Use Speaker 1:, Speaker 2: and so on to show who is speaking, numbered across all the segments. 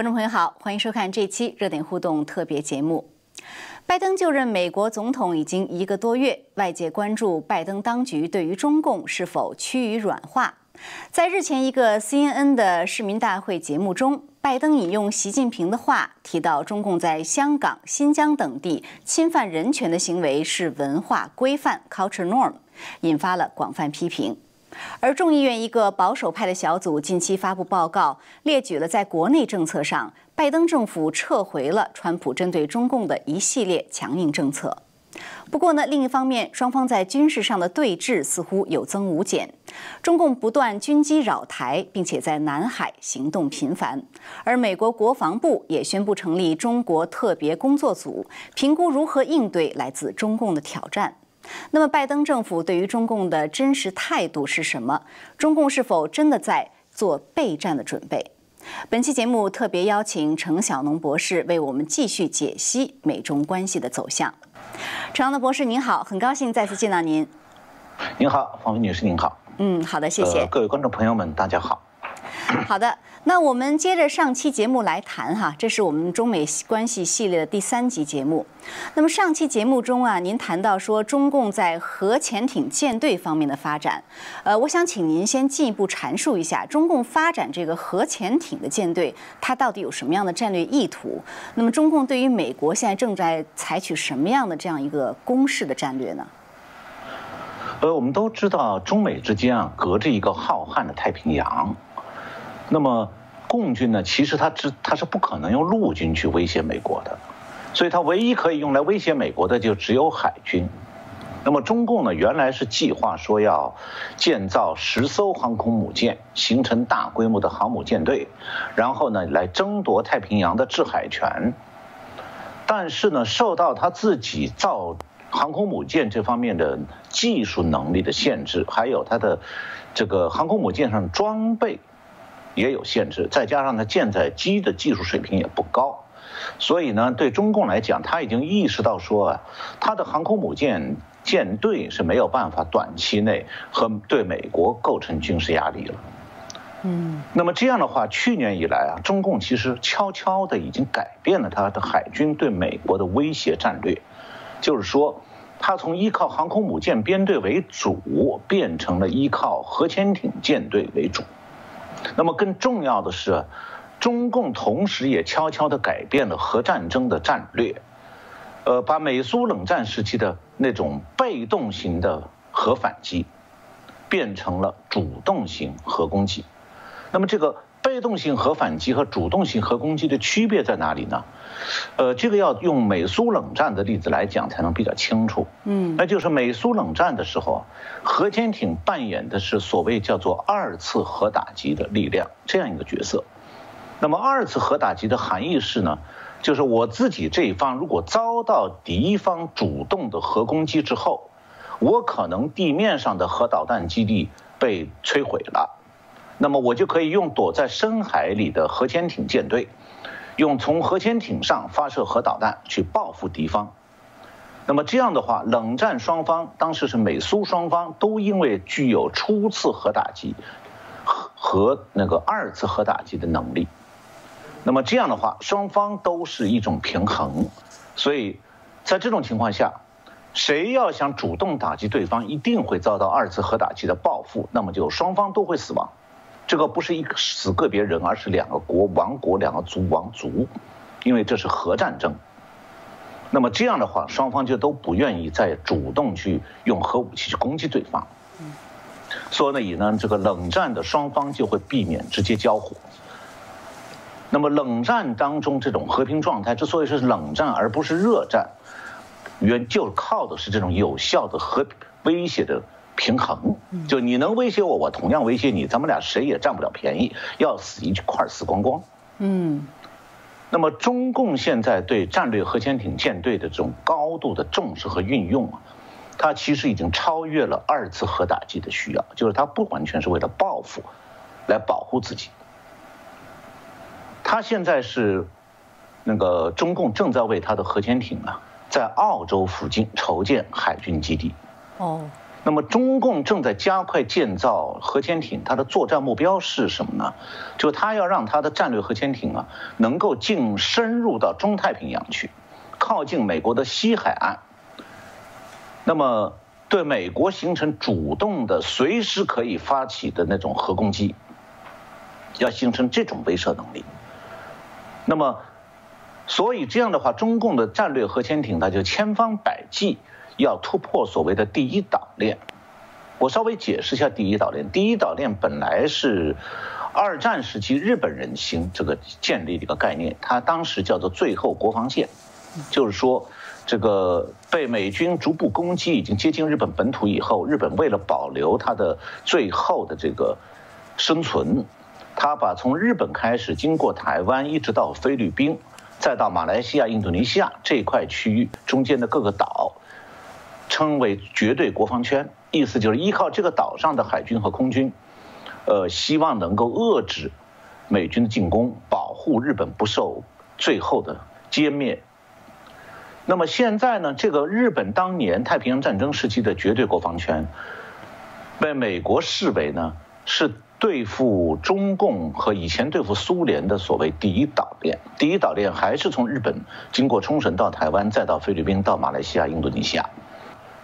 Speaker 1: 观众朋友好，欢迎收看这期热点互动特别节目。拜登就任美国总统已经一个多月，外界关注拜登当局对于中共是否趋于软化。在日前一个 CNN 的市民大会节目中，拜登引用习近平的话，提到中共在香港、新疆等地侵犯人权的行为是文化规范 （culture norm），引发了广泛批评。而众议院一个保守派的小组近期发布报告，列举了在国内政策上，拜登政府撤回了川普针对中共的一系列强硬政策。不过呢，另一方面，双方在军事上的对峙似乎有增无减。中共不断军机扰台，并且在南海行动频繁。而美国国防部也宣布成立中国特别工作组，评估如何应对来自中共的挑战。那么，拜登政府对于中共的真实态度是什么？中共是否真的在做备战的准备？本期节目特别邀请程晓农博士为我们继续解析美中关系的走向。程小农博士您好，很高兴再次见到您。
Speaker 2: 您好，方薇女士您好。
Speaker 1: 嗯，好的，谢谢。
Speaker 2: 各位观众朋友们，大家好。
Speaker 1: 好的，那我们接着上期节目来谈哈，这是我们中美关系系列的第三集节目。那么上期节目中啊，您谈到说中共在核潜艇舰队方面的发展，呃，我想请您先进一步阐述一下中共发展这个核潜艇的舰队，它到底有什么样的战略意图？那么中共对于美国现在正在采取什么样的这样一个攻势的战略呢？
Speaker 2: 呃，我们都知道中美之间啊，隔着一个浩瀚的太平洋。那么，共军呢？其实它只它是不可能用陆军去威胁美国的，所以它唯一可以用来威胁美国的就只有海军。那么中共呢？原来是计划说要建造十艘航空母舰，形成大规模的航母舰队，然后呢来争夺太平洋的制海权。但是呢，受到他自己造航空母舰这方面的技术能力的限制，还有它的这个航空母舰上装备。也有限制，再加上它舰载机的技术水平也不高，所以呢，对中共来讲，他已经意识到说啊，他的航空母舰舰队是没有办法短期内和对美国构成军事压力了。嗯，那么这样的话，去年以来啊，中共其实悄悄的已经改变了他的海军对美国的威胁战略，就是说，他从依靠航空母舰编队为主，变成了依靠核潜艇舰队为主。那么更重要的是，中共同时也悄悄地改变了核战争的战略，呃，把美苏冷战时期的那种被动型的核反击，变成了主动型核攻击。那么这个被动性核反击和主动性核攻击的区别在哪里呢？呃，这个要用美苏冷战的例子来讲才能比较清楚。嗯，那就是美苏冷战的时候，核潜艇扮演的是所谓叫做二次核打击的力量这样一个角色。那么二次核打击的含义是呢，就是我自己这一方如果遭到敌方主动的核攻击之后，我可能地面上的核导弹基地被摧毁了，那么我就可以用躲在深海里的核潜艇舰队。用从核潜艇上发射核导弹去报复敌方，那么这样的话，冷战双方当时是美苏双方都因为具有初次核打击和和那个二次核打击的能力，那么这样的话，双方都是一种平衡，所以在这种情况下，谁要想主动打击对方，一定会遭到二次核打击的报复，那么就双方都会死亡。这个不是一个死个别人，而是两个国亡国，两个族亡族，因为这是核战争。那么这样的话，双方就都不愿意再主动去用核武器去攻击对方。所以呢，这个冷战的双方就会避免直接交火。那么冷战当中这种和平状态之所以是冷战而不是热战，原就靠的是这种有效的和威胁的。平衡，就你能威胁我，我同样威胁你，咱们俩谁也占不了便宜，要死一块死光光。嗯，那么中共现在对战略核潜艇舰队的这种高度的重视和运用啊，它其实已经超越了二次核打击的需要，就是它不完全是为了报复，来保护自己。它现在是那个中共正在为它的核潜艇啊，在澳洲附近筹建海军基地。哦。那么中共正在加快建造核潜艇，它的作战目标是什么呢？就是它要让它的战略核潜艇啊，能够进深入到中太平洋去，靠近美国的西海岸。那么对美国形成主动的、随时可以发起的那种核攻击，要形成这种威慑能力。那么，所以这样的话，中共的战略核潜艇它就千方百计。要突破所谓的第一岛链，我稍微解释一下第一岛链。第一岛链本来是二战时期日本人兴这个建立的一个概念，它当时叫做最后国防线，就是说这个被美军逐步攻击，已经接近日本本土以后，日本为了保留它的最后的这个生存，他把从日本开始，经过台湾一直到菲律宾，再到马来西亚、印度尼西亚这块区域中间的各个岛。称为绝对国防圈，意思就是依靠这个岛上的海军和空军，呃，希望能够遏制美军的进攻，保护日本不受最后的歼灭。那么现在呢，这个日本当年太平洋战争时期的绝对国防圈，被美国视为呢是对付中共和以前对付苏联的所谓第一岛链。第一岛链还是从日本经过冲绳到台湾，再到菲律宾，到马来西亚、印度尼西亚。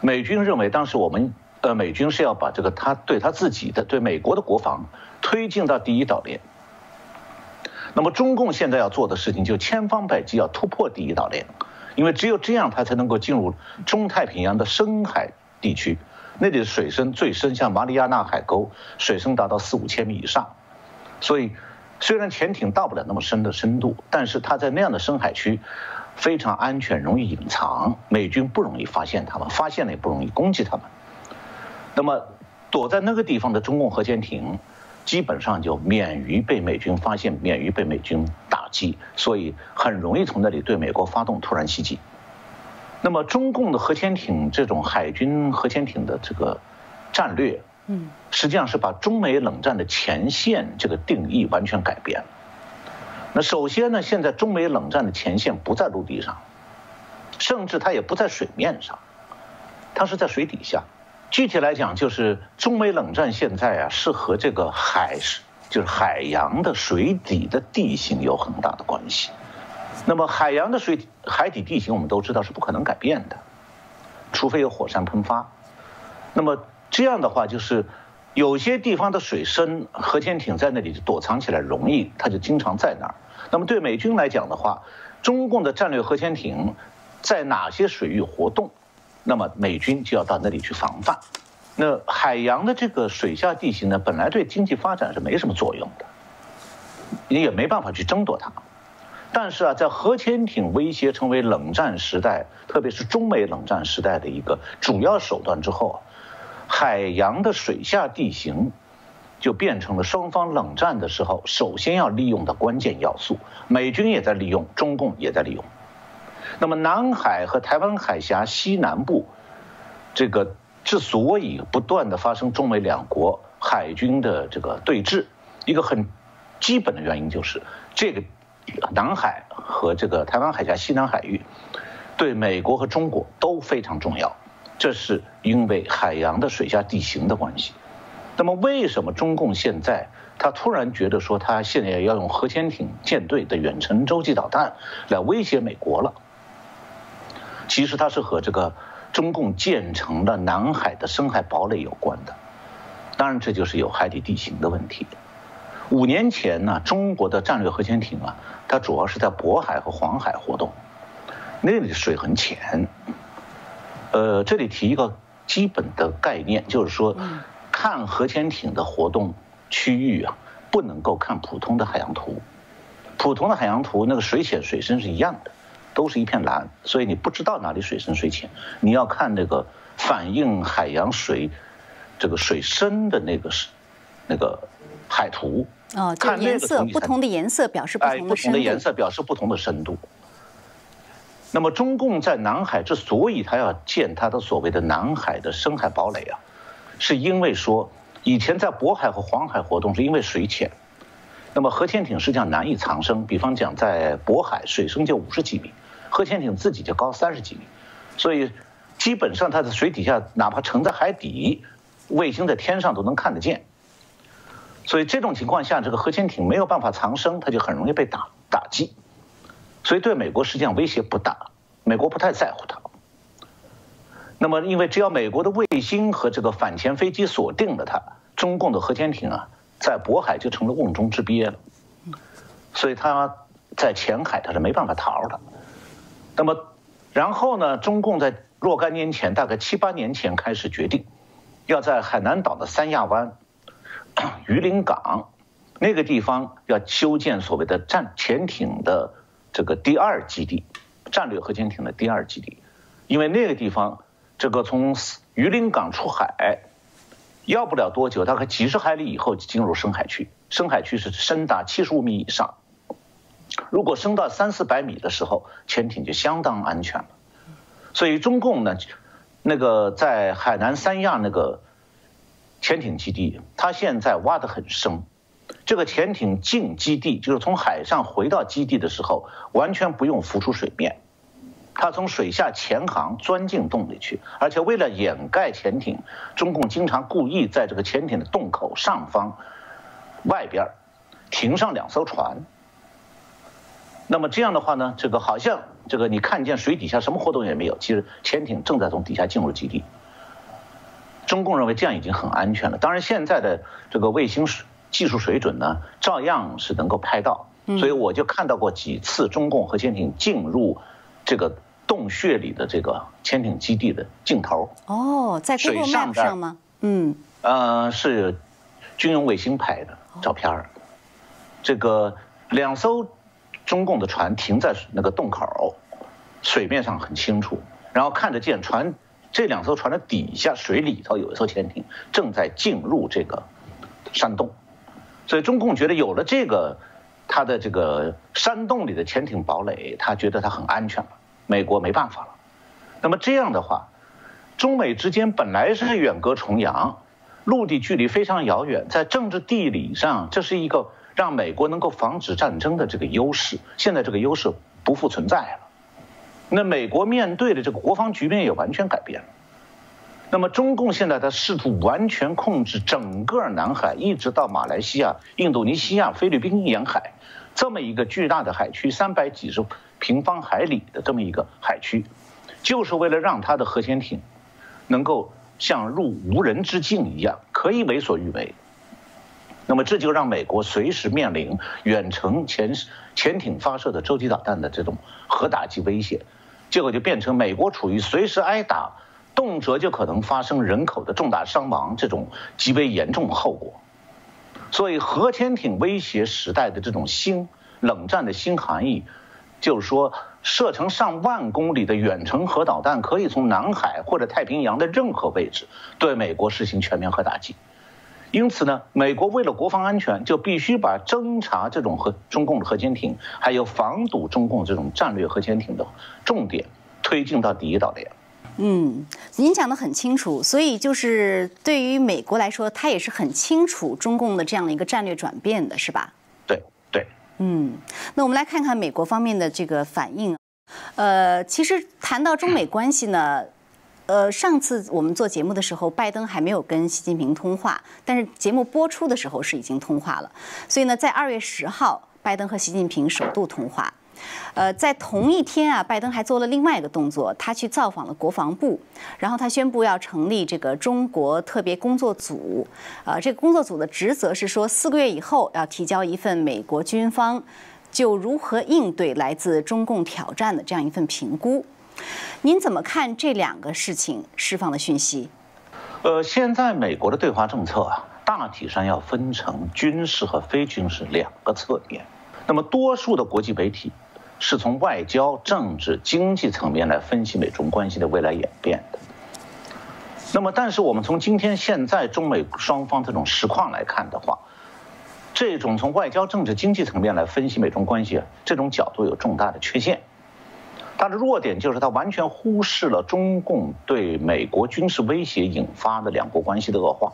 Speaker 2: 美军认为，当时我们呃，美军是要把这个他对他自己的、对美国的国防推进到第一岛链。那么，中共现在要做的事情，就千方百计要突破第一岛链，因为只有这样，它才能够进入中太平洋的深海地区。那里的水深最深，像马里亚纳海沟，水深达到四五千米以上。所以，虽然潜艇到不了那么深的深度，但是它在那样的深海区。非常安全，容易隐藏，美军不容易发现他们，发现了也不容易攻击他们。那么，躲在那个地方的中共核潜艇，基本上就免于被美军发现，免于被美军打击，所以很容易从那里对美国发动突然袭击。那么，中共的核潜艇这种海军核潜艇的这个战略，嗯，实际上是把中美冷战的前线这个定义完全改变了。那首先呢，现在中美冷战的前线不在陆地上，甚至它也不在水面上，它是在水底下。具体来讲，就是中美冷战现在啊，是和这个海是就是海洋的水底的地形有很大的关系。那么海洋的水海底地形我们都知道是不可能改变的，除非有火山喷发。那么这样的话就是。有些地方的水深，核潜艇在那里躲藏起来容易，它就经常在那儿。那么对美军来讲的话，中共的战略核潜艇在哪些水域活动，那么美军就要到那里去防范。那海洋的这个水下地形呢，本来对经济发展是没什么作用的，你也没办法去争夺它。但是啊，在核潜艇威胁成为冷战时代，特别是中美冷战时代的一个主要手段之后啊。海洋的水下地形，就变成了双方冷战的时候首先要利用的关键要素。美军也在利用，中共也在利用。那么，南海和台湾海峡西南部，这个之所以不断的发生中美两国海军的这个对峙，一个很基本的原因就是，这个南海和这个台湾海峡西南海域，对美国和中国都非常重要。这是因为海洋的水下地形的关系。那么，为什么中共现在他突然觉得说他现在要用核潜艇舰队的远程洲际导弹来威胁美国了？其实它是和这个中共建成的南海的深海堡垒有关的。当然，这就是有海底地形的问题。五年前呢，中国的战略核潜艇啊，它主要是在渤海和黄海活动，那里水很浅。呃，这里提一个基本的概念，就是说，看核潜艇的活动区域啊，不能够看普通的海洋图。普通的海洋图，那个水浅水深是一样的，都是一片蓝，所以你不知道哪里水深水浅。你要看那个反映海洋水这个水深的那个是那个海图。
Speaker 1: 哦，看颜色，不同的颜色表示不同的深度。不同
Speaker 2: 的颜色表示不同的深度。那么中共在南海之所以他要建他的所谓的南海的深海堡垒啊，是因为说以前在渤海和黄海活动是因为水浅，那么核潜艇实际上难以藏身。比方讲在渤海水深就五十几米，核潜艇自己就高三十几米，所以基本上它的水底下哪怕沉在海底，卫星在天上都能看得见。所以这种情况下，这个核潜艇没有办法藏身，它就很容易被打打击。所以对美国实际上威胁不大，美国不太在乎它。那么，因为只要美国的卫星和这个反潜飞机锁定了它，中共的核潜艇啊，在渤海就成了瓮中之鳖了。所以它在前海它是没办法逃的。那么，然后呢，中共在若干年前，大概七八年前开始决定，要在海南岛的三亚湾。榆林港那个地方要修建所谓的战潜艇的这个第二基地，战略核潜艇的第二基地，因为那个地方这个从榆林港出海，要不了多久，大概几十海里以后进入深海区，深海区是深达七十五米以上，如果升到三四百米的时候，潜艇就相当安全了。所以中共呢，那个在海南三亚那个。潜艇基地，它现在挖得很深。这个潜艇进基地，就是从海上回到基地的时候，完全不用浮出水面，它从水下潜航钻进洞里去。而且为了掩盖潜艇，中共经常故意在这个潜艇的洞口上方、外边停上两艘船。那么这样的话呢，这个好像这个你看见水底下什么活动也没有，其实潜艇正在从底下进入基地。中共认为这样已经很安全了。当然，现在的这个卫星技术水准呢，照样是能够拍到。所以我就看到过几次中共核潜艇进入这个洞穴里的这个潜艇基地的镜头。
Speaker 1: 哦，在水上上吗？
Speaker 2: 嗯，呃，是军用卫星拍的照片儿。这个两艘中共的船停在那个洞口，水面上很清楚，然后看得见船。这两艘船的底下水里头有一艘潜艇正在进入这个山洞，所以中共觉得有了这个，它的这个山洞里的潜艇堡垒，他觉得它很安全了，美国没办法了。那么这样的话，中美之间本来是远隔重洋，陆地距离非常遥远，在政治地理上这是一个让美国能够防止战争的这个优势，现在这个优势不复存在了。那美国面对的这个国防局面也完全改变了。那么中共现在在试图完全控制整个南海，一直到马来西亚、印度尼西亚、菲律宾沿海，这么一个巨大的海区，三百几十平方海里的这么一个海区，就是为了让他的核潜艇能够像入无人之境一样，可以为所欲为。那么这就让美国随时面临远程潜潜艇发射的洲际导弹的这种核打击威胁。结果就变成美国处于随时挨打，动辄就可能发生人口的重大伤亡这种极为严重的后果。所以核潜艇威胁时代的这种新冷战的新含义，就是说射程上万公里的远程核导弹可以从南海或者太平洋的任何位置对美国实行全面核打击。因此呢，美国为了国防安全，就必须把侦察这种核中共的核潜艇，还有防堵中共这种战略核潜艇的重点推进到第一岛链。
Speaker 1: 嗯，您讲的很清楚，所以就是对于美国来说，他也是很清楚中共的这样的一个战略转变的，是吧？
Speaker 2: 对对。
Speaker 1: 嗯，那我们来看看美国方面的这个反应。呃，其实谈到中美关系呢。呃，上次我们做节目的时候，拜登还没有跟习近平通话，但是节目播出的时候是已经通话了。所以呢，在二月十号，拜登和习近平首度通话。呃，在同一天啊，拜登还做了另外一个动作，他去造访了国防部，然后他宣布要成立这个中国特别工作组。呃，这个工作组的职责是说，四个月以后要提交一份美国军方就如何应对来自中共挑战的这样一份评估。您怎么看这两个事情释放的讯息？
Speaker 2: 呃，现在美国的对华政策啊，大体上要分成军事和非军事两个侧面。那么，多数的国际媒体是从外交、政治、经济层面来分析美中关系的未来演变的。那么，但是我们从今天现在中美双方这种实况来看的话，这种从外交、政治、经济层面来分析美中关系，这种角度有重大的缺陷。它的弱点就是它完全忽视了中共对美国军事威胁引发的两国关系的恶化，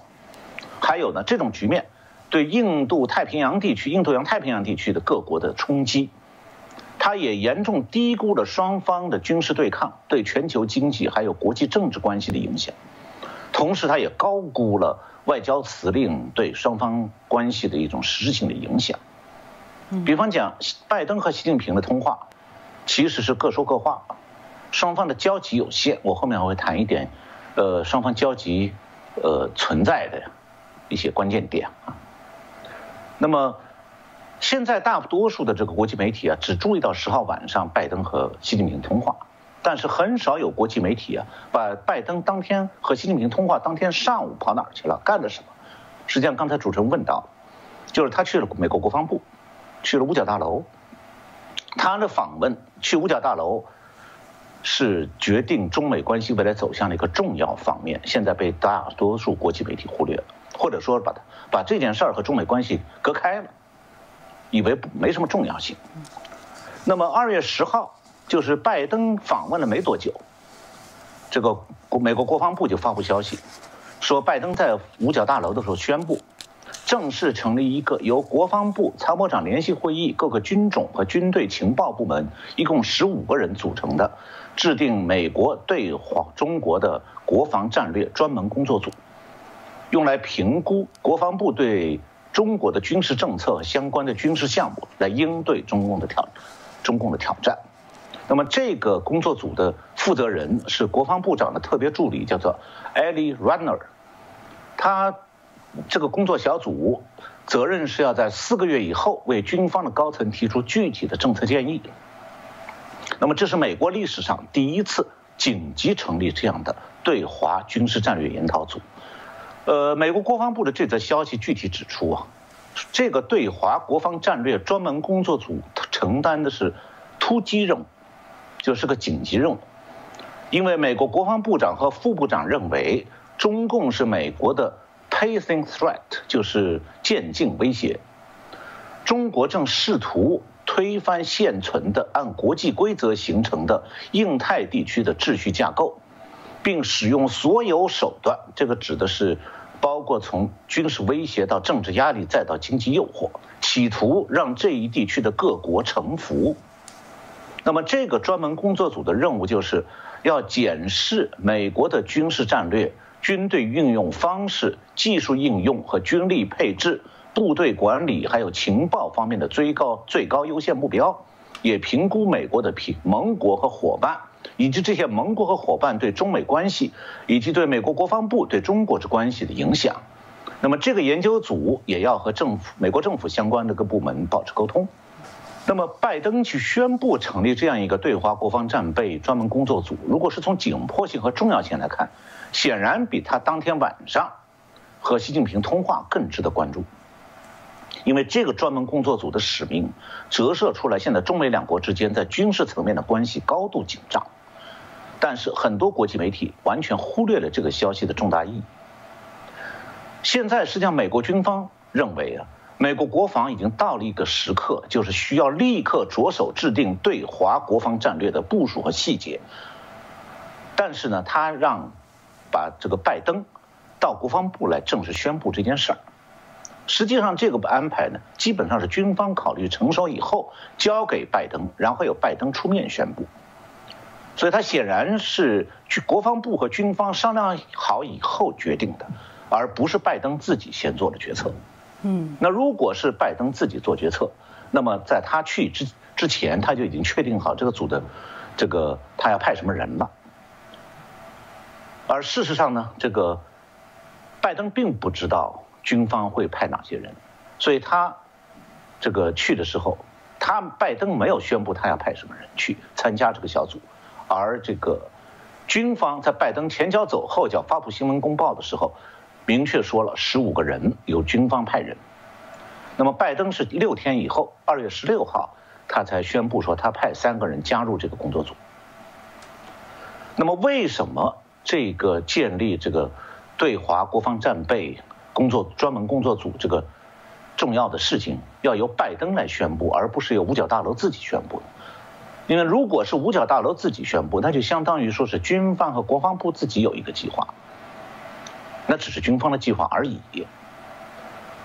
Speaker 2: 还有呢，这种局面对印度太平洋地区、印度洋太平洋地区的各国的冲击，他也严重低估了双方的军事对抗对全球经济还有国际政治关系的影响，同时他也高估了外交辞令对双方关系的一种实质性的影响。比方讲，拜登和习近平的通话，其实是各说各话，双方的交集有限。我后面还会谈一点，呃，双方交集，呃，存在的一些关键点啊。那么。现在大多数的这个国际媒体啊，只注意到十号晚上拜登和习近平通话，但是很少有国际媒体啊，把拜登当天和习近平通话当天上午跑哪儿去了，干了什么。实际上，刚才主持人问到，就是他去了美国国防部，去了五角大楼。他的访问去五角大楼，是决定中美关系未来走向的一个重要方面，现在被大多数国际媒体忽略了，或者说把它把这件事儿和中美关系隔开了。以为没什么重要性。那么二月十号，就是拜登访问了没多久，这个美国国防部就发布消息，说拜登在五角大楼的时候宣布，正式成立一个由国防部参谋长联席会议、各个军种和军队情报部门一共十五个人组成的，制定美国对华中国的国防战略专门工作组，用来评估国防部对。中国的军事政策和相关的军事项目来应对中共的挑，中共的挑战。那么这个工作组的负责人是国防部长的特别助理，叫做 Ellie Runner。他这个工作小组责任是要在四个月以后为军方的高层提出具体的政策建议。那么这是美国历史上第一次紧急成立这样的对华军事战略研讨组。呃，美国国防部的这则消息具体指出啊，这个对华国防战略专门工作组承担的是突击任务，就是个紧急任务，因为美国国防部长和副部长认为中共是美国的 pacing threat，就是渐进威胁，中国正试图推翻现存的按国际规则形成的印太地区的秩序架构。并使用所有手段，这个指的是包括从军事威胁到政治压力再到经济诱惑，企图让这一地区的各国臣服。那么，这个专门工作组的任务就是要检视美国的军事战略、军队运用方式、技术应用和军力配置、部队管理还有情报方面的最高最高优先目标，也评估美国的盟盟国和伙伴。以及这些盟国和伙伴对中美关系，以及对美国国防部对中国之关系的影响，那么这个研究组也要和政府、美国政府相关的各部门保持沟通。那么拜登去宣布成立这样一个对华国防战备专门工作组，如果是从紧迫性和重要性来看，显然比他当天晚上和习近平通话更值得关注。因为这个专门工作组的使命，折射出来现在中美两国之间在军事层面的关系高度紧张。但是很多国际媒体完全忽略了这个消息的重大意义。现在实际上美国军方认为啊，美国国防已经到了一个时刻，就是需要立刻着手制定对华国防战略的部署和细节。但是呢，他让把这个拜登到国防部来正式宣布这件事儿。实际上这个安排呢，基本上是军方考虑成熟以后交给拜登，然后由拜登出面宣布。所以，他显然是去国防部和军方商量好以后决定的，而不是拜登自己先做的决策。嗯，那如果是拜登自己做决策，那么在他去之之前，他就已经确定好这个组的这个他要派什么人了。而事实上呢，这个拜登并不知道军方会派哪些人，所以他这个去的时候，他拜登没有宣布他要派什么人去参加这个小组。而这个军方在拜登前脚走后脚发布新闻公报的时候，明确说了十五个人由军方派人。那么拜登是六天以后，二月十六号，他才宣布说他派三个人加入这个工作组。那么为什么这个建立这个对华国防战备工作专门工作组这个重要的事情要由拜登来宣布，而不是由五角大楼自己宣布呢？因为如果是五角大楼自己宣布，那就相当于说是军方和国防部自己有一个计划，那只是军方的计划而已。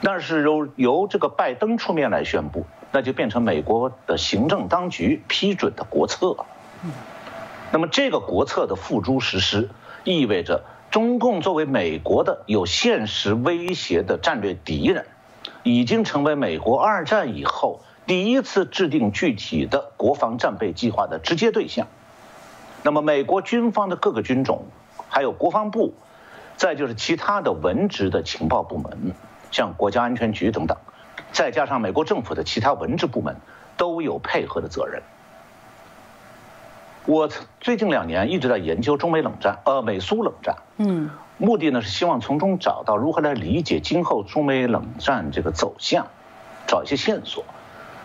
Speaker 2: 但是由由这个拜登出面来宣布，那就变成美国的行政当局批准的国策。那么这个国策的付诸实施，意味着中共作为美国的有现实威胁的战略敌人，已经成为美国二战以后第一次制定具体的国防战备计划的直接对象。那么美国军方的各个军种，还有国防部，再就是其他的文职的情报部门，像国家安全局等等，再加上美国政府的其他文职部门，都有配合的责任。我最近两年一直在研究中美冷战，呃，美苏冷战。嗯，目的呢是希望从中找到如何来理解今后中美冷战这个走向，找一些线索。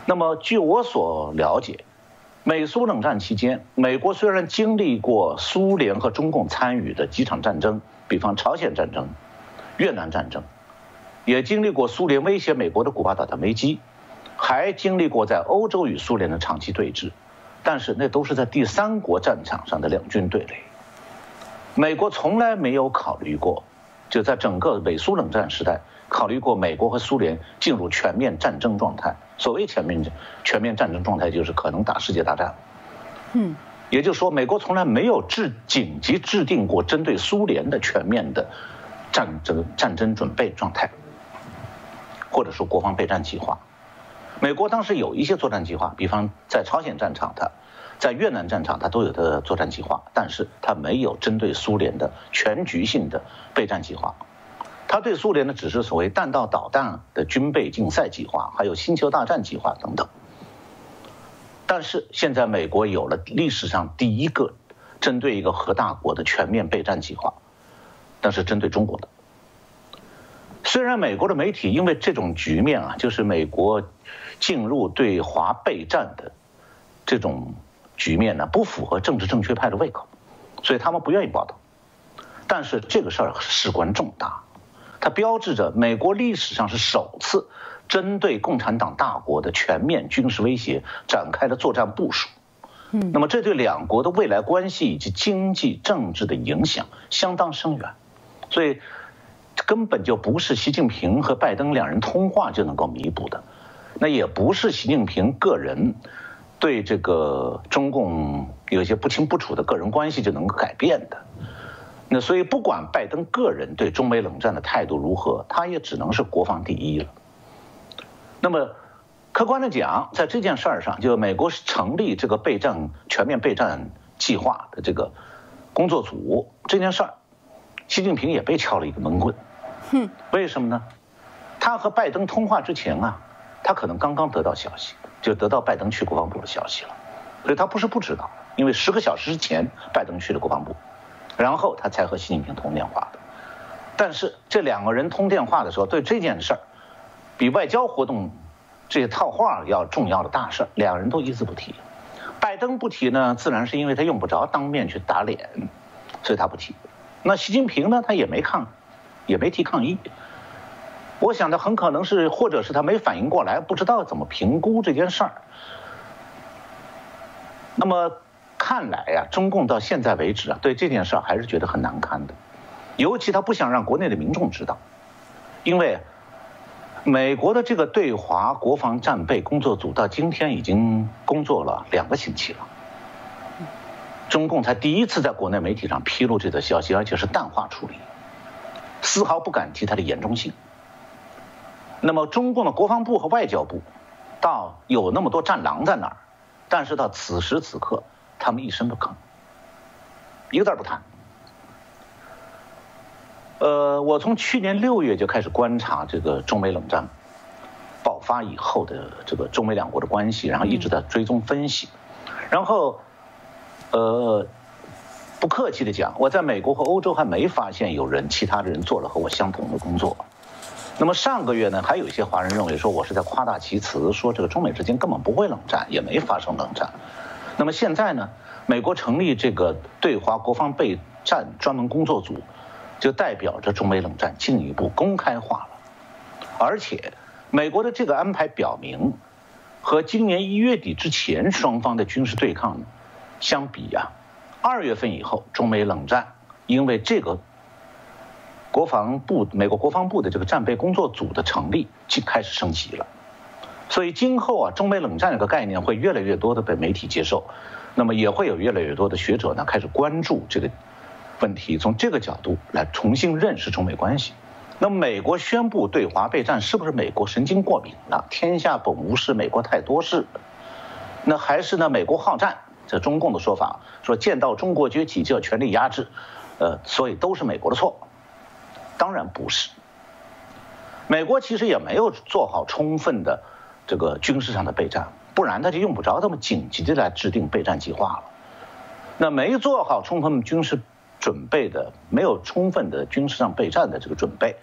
Speaker 2: 那么，据我所了解，美苏冷战期间，美国虽然经历过苏联和中共参与的几场战争，比方朝鲜战争、越南战争，也经历过苏联威胁美国的古巴导弹危机，还经历过在欧洲与苏联的长期对峙。但是那都是在第三国战场上的两军对垒，美国从来没有考虑过，就在整个美苏冷战时代，考虑过美国和苏联进入全面战争状态。所谓全面全面战争状态，就是可能打世界大战。嗯，也就是说，美国从来没有制紧急制定过针对苏联的全面的战争战争准备状态，或者说国防备战计划。美国当时有一些作战计划，比方在朝鲜战场，它在越南战场，它都有的作战计划，但是它没有针对苏联的全局性的备战计划。他对苏联的只是所谓弹道导弹的军备竞赛计划，还有星球大战计划等等。但是现在美国有了历史上第一个针对一个核大国的全面备战计划，那是针对中国的。虽然美国的媒体因为这种局面啊，就是美国进入对华备战的这种局面呢，不符合政治正确派的胃口，所以他们不愿意报道。但是这个事儿事关重大，它标志着美国历史上是首次针对共产党大国的全面军事威胁展开了作战部署。嗯，那么这对两国的未来关系以及经济政治的影响相当深远，所以。根本就不是习近平和拜登两人通话就能够弥补的，那也不是习近平个人对这个中共有些不清不楚的个人关系就能够改变的。那所以不管拜登个人对中美冷战的态度如何，他也只能是国防第一了。那么客观的讲，在这件事儿上，就美国成立这个备战全面备战计划的这个工作组这件事儿。习近平也被敲了一个闷棍，哼，为什么呢？他和拜登通话之前啊，他可能刚刚得到消息，就得到拜登去国防部的消息了，所以他不是不知道，因为十个小时之前拜登去了国防部，然后他才和习近平通电话的。但是这两个人通电话的时候，对这件事儿，比外交活动这些套话要重要的大事，两人都一字不提。拜登不提呢，自然是因为他用不着当面去打脸，所以他不提。那习近平呢？他也没抗，也没提抗议。我想他很可能是，或者是他没反应过来，不知道怎么评估这件事儿。那么看来呀，中共到现在为止啊，对这件事还是觉得很难堪的，尤其他不想让国内的民众知道，因为美国的这个对华国防战备工作组到今天已经工作了两个星期了。中共才第一次在国内媒体上披露这则消息，而且是淡化处理，丝毫不敢提它的严重性。那么，中共的国防部和外交部，到有那么多战狼在那儿，但是到此时此刻，他们一声不吭，一个字不谈。呃，我从去年六月就开始观察这个中美冷战爆发以后的这个中美两国的关系，然后一直在追踪分析，然后。呃，不客气的讲，我在美国和欧洲还没发现有人其他的人做了和我相同的工作。那么上个月呢，还有一些华人认为说我是在夸大其词，说这个中美之间根本不会冷战，也没发生冷战。那么现在呢，美国成立这个对华国防备战专门工作组，就代表着中美冷战进一步公开化了。而且，美国的这个安排表明，和今年一月底之前双方的军事对抗。相比呀，二月份以后，中美冷战因为这个国防部美国国防部的这个战备工作组的成立，就开始升级了。所以今后啊，中美冷战这个概念会越来越多的被媒体接受，那么也会有越来越多的学者呢开始关注这个问题，从这个角度来重新认识中美关系。那美国宣布对华备战，是不是美国神经过敏了？天下本无事，美国太多事。那还是呢？美国好战，这中共的说法，说见到中国崛起就要全力压制，呃，所以都是美国的错。当然不是。美国其实也没有做好充分的这个军事上的备战，不然他就用不着这么紧急的来制定备战计划了。那没做好充分军事准备的，没有充分的军事上备战的这个准备，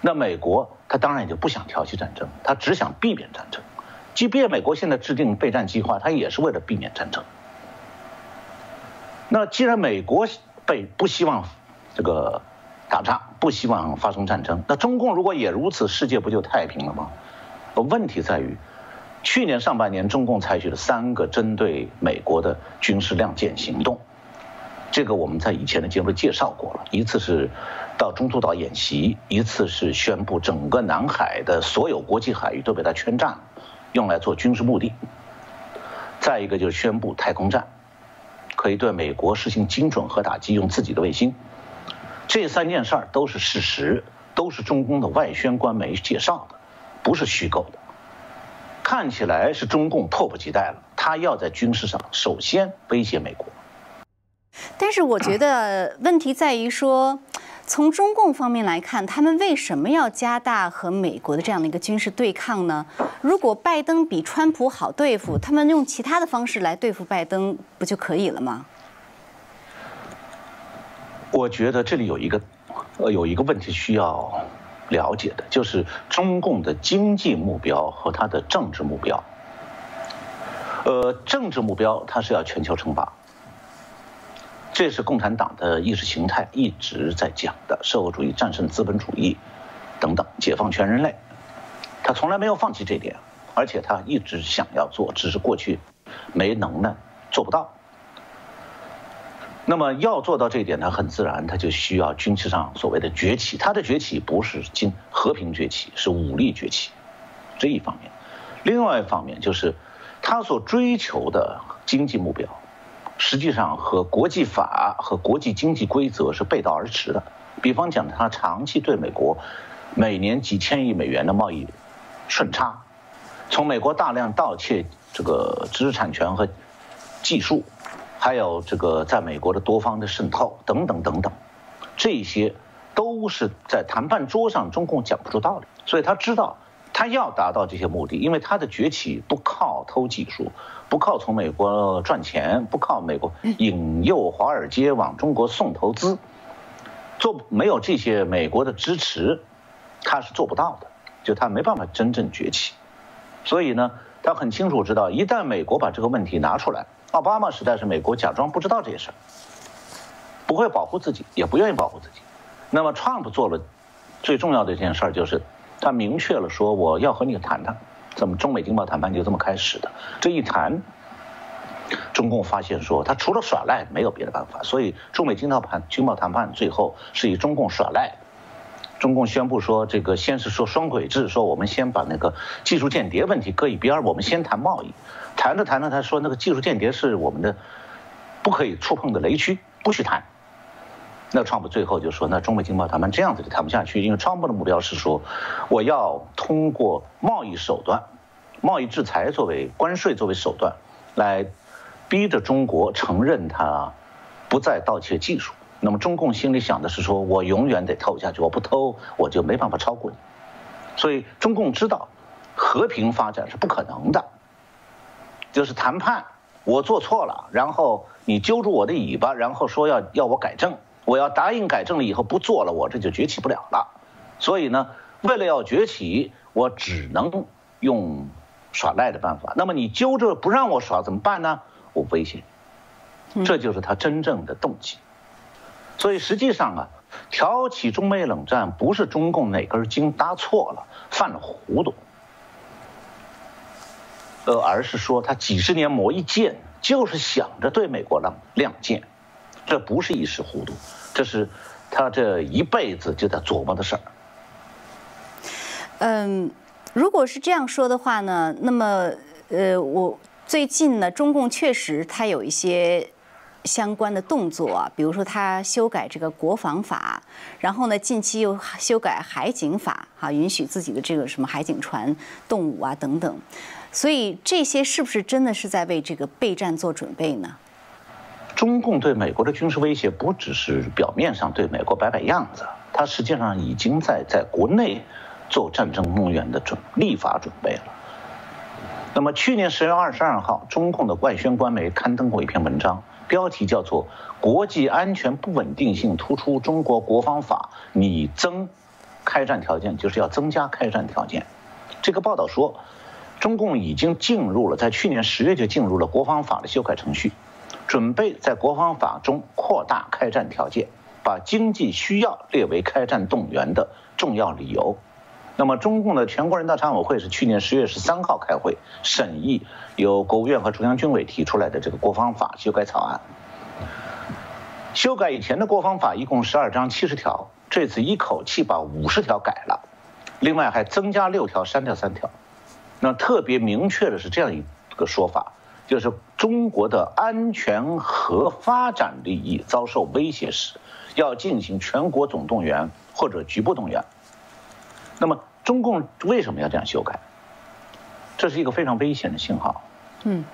Speaker 2: 那美国他当然也就不想挑起战争，他只想避免战争。即便美国现在制定备战计划，他也是为了避免战争。那既然美国被不希望这个打仗，不希望发生战争，那中共如果也如此，世界不就太平了吗？问题在于，去年上半年中共采取了三个针对美国的军事亮剑行动，这个我们在以前的节目介绍过了，一次是到中途岛演习，一次是宣布整个南海的所有国际海域都被他圈占。用来做军事目的，再一个就是宣布太空战，可以对美国实行精准核打击，用自己的卫星。这三件事儿都是事实，都是中共的外宣官媒介绍的，不是虚构的。看起来是中共迫不及待了，他要在军事上首先威胁美国。
Speaker 1: 但是我觉得问题在于说。从中共方面来看，他们为什么要加大和美国的这样的一个军事对抗呢？如果拜登比川普好对付，他们用其他的方式来对付拜登，不就可以了吗？
Speaker 2: 我觉得这里有一个，呃，有一个问题需要了解的，就是中共的经济目标和他的政治目标。呃，政治目标他是要全球称霸。这是共产党的意识形态一直在讲的，社会主义战胜资本主义，等等，解放全人类，他从来没有放弃这点，而且他一直想要做，只是过去没能耐，做不到。那么要做到这一点，他很自然，他就需要军事上所谓的崛起。他的崛起不是经和平崛起，是武力崛起，这一方面。另外一方面就是他所追求的经济目标。实际上和国际法和国际经济规则是背道而驰的。比方讲，他长期对美国每年几千亿美元的贸易顺差，从美国大量盗窃这个知识产权和技术，还有这个在美国的多方的渗透等等等等，这些都是在谈判桌上中共讲不出道理。所以他知道。他要达到这些目的，因为他的崛起不靠偷技术，不靠从美国赚钱，不靠美国引诱华尔街往中国送投资，做没有这些美国的支持，他是做不到的，就他没办法真正崛起。所以呢，他很清楚知道，一旦美国把这个问题拿出来，奥巴马时代是美国假装不知道这些事儿，不会保护自己，也不愿意保护自己。那么 Trump 做了最重要的一件事儿就是。他明确了说我要和你谈谈，怎么中美经贸谈判就这么开始的？这一谈，中共发现说他除了耍赖没有别的办法，所以中美经贸谈经贸谈判最后是以中共耍赖，中共宣布说这个先是说双轨制，说我们先把那个技术间谍问题搁一边，我们先谈贸易，谈着谈着他说那个技术间谍是我们的不可以触碰的雷区，不许谈。那川普最后就说：“那中美经贸谈判这样子就谈不下去，因为川普的目标是说，我要通过贸易手段、贸易制裁作为关税作为手段，来逼着中国承认他不再盗窃技术。那么中共心里想的是说，我永远得偷下去，我不偷我就没办法超过你。所以中共知道和平发展是不可能的，就是谈判我做错了，然后你揪住我的尾巴，然后说要要我改正。”我要答应改正了以后不做了，我这就崛起不了了。所以呢，为了要崛起，我只能用耍赖的办法。那么你揪着不让我耍怎么办呢？我威胁你，这就是他真正的动机。所以实际上啊，挑起中美冷战不是中共哪根筋搭错了，犯了糊涂，呃，而是说他几十年磨一剑，就是想着对美国亮亮剑，这不是一时糊涂。这是他这一辈子就在琢磨的事儿。
Speaker 1: 嗯，如果是这样说的话呢，那么呃，我最近呢，中共确实它有一些。相关的动作，比如说他修改这个国防法，然后呢，近期又修改海警法，哈，允许自己的这个什么海警船动武啊等等，所以这些是不是真的是在为这个备战做准备呢？
Speaker 2: 中共对美国的军事威胁不只是表面上对美国摆摆样子，他实际上已经在在国内做战争动员的准立法准备了。那么去年十月二十二号，中共的外宣官媒刊登过一篇文章。标题叫做“国际安全不稳定性突出，中国国防法拟增开战条件”，就是要增加开战条件。这个报道说，中共已经进入了，在去年十月就进入了国防法的修改程序，准备在国防法中扩大开战条件，把经济需要列为开战动员的重要理由。那么，中共的全国人大常委会是去年十月十三号开会审议由国务院和中央军委提出来的这个国防法修改草案。修改以前的国防法一共十二章七十条，这次一口气把五十条改了，另外还增加六条，删掉三条。那特别明确的是这样一个说法，就是中国的安全和发展利益遭受威胁时，要进行全国总动员或者局部动员。那么。中共为什么要这样修改？这是一个非常危险的信号。嗯，